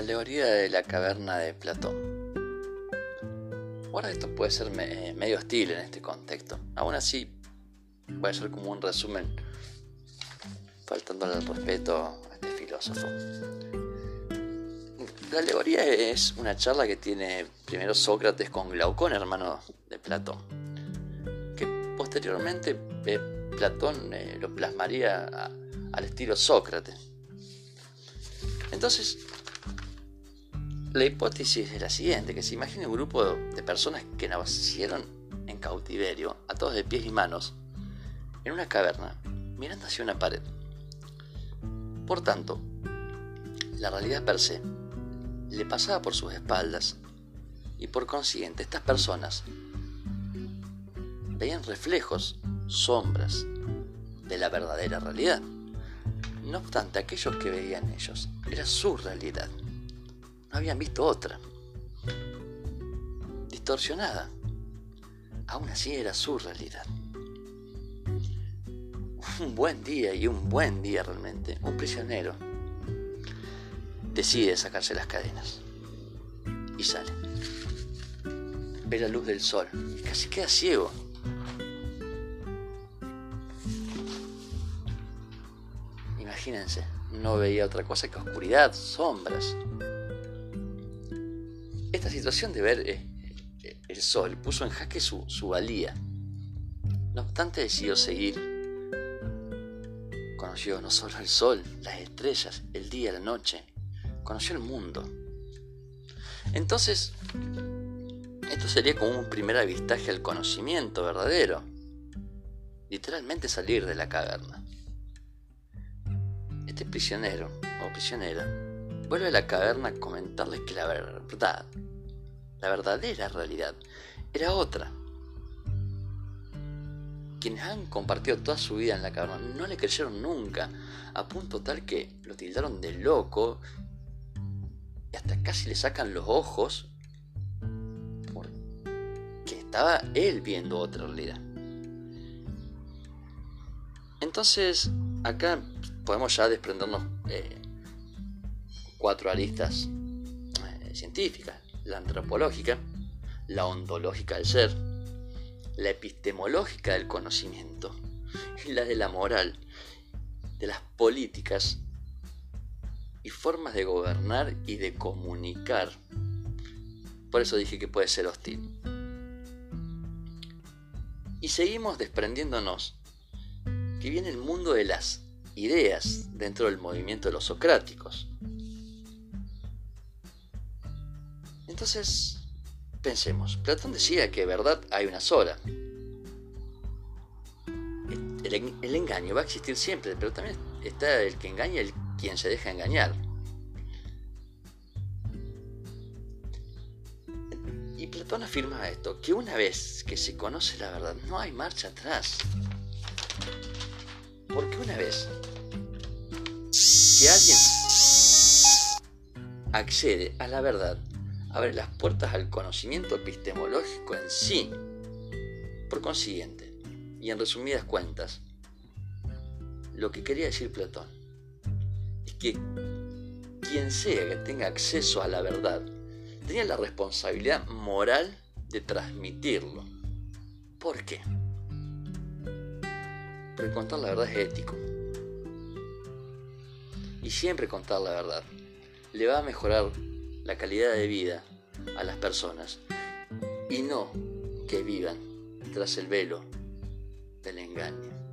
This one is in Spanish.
alegoría de la caverna de Platón. Ahora esto puede ser medio hostil en este contexto. Aún así, voy a hacer como un resumen, faltándole el respeto a este filósofo. La alegoría es una charla que tiene primero Sócrates con Glaucón, hermano de Platón, que posteriormente eh, Platón eh, lo plasmaría al estilo Sócrates. Entonces, la hipótesis es la siguiente, que se imagine un grupo de personas que nacieron en cautiverio, atados de pies y manos, en una caverna, mirando hacia una pared. Por tanto, la realidad per se le pasaba por sus espaldas y por consiguiente estas personas veían reflejos, sombras de la verdadera realidad. No obstante, aquellos que veían ellos era su realidad habían visto otra. Distorsionada. Aún así era su realidad. Un buen día y un buen día realmente. Un prisionero decide sacarse las cadenas. Y sale. Ve la luz del sol. Y casi queda ciego. Imagínense, no veía otra cosa que oscuridad, sombras. Esta situación de ver eh, eh, el sol puso en jaque su, valía. No obstante decidió seguir. Conoció no solo el sol, las estrellas, el día, la noche. Conoció el mundo. Entonces, esto sería como un primer avistaje al conocimiento verdadero. Literalmente salir de la caverna. Este prisionero o prisionera vuelve a la caverna a comentarles que la verdad la verdadera realidad era otra. Quienes han compartido toda su vida en la caverna no le creyeron nunca, a punto tal que lo tildaron de loco y hasta casi le sacan los ojos porque estaba él viendo otra realidad. Entonces, acá podemos ya desprendernos eh, cuatro aristas eh, científicas la antropológica, la ontológica del ser, la epistemológica del conocimiento y la de la moral, de las políticas y formas de gobernar y de comunicar. Por eso dije que puede ser hostil. Y seguimos desprendiéndonos que viene el mundo de las ideas dentro del movimiento de los socráticos. Entonces, pensemos, Platón decía que verdad hay una sola. El, engaño va a existir siempre, pero también está el que engaña y el quien se deja engañar. Y Platón afirma esto, que una vez que se conoce la verdad, no hay marcha atrás. Porque una vez que alguien accede a la verdad, abre las puertas al conocimiento epistemológico en sí. Por consiguiente, y en resumidas cuentas, lo que quería decir Platón es que quien sea que tenga acceso a la verdad tenía la responsabilidad moral de transmitirlo. ¿Por qué? Porque contar la verdad es ético. Y siempre contar la verdad le va a mejorar la calidad de vida a las personas y no que vivan tras el velo del engaño.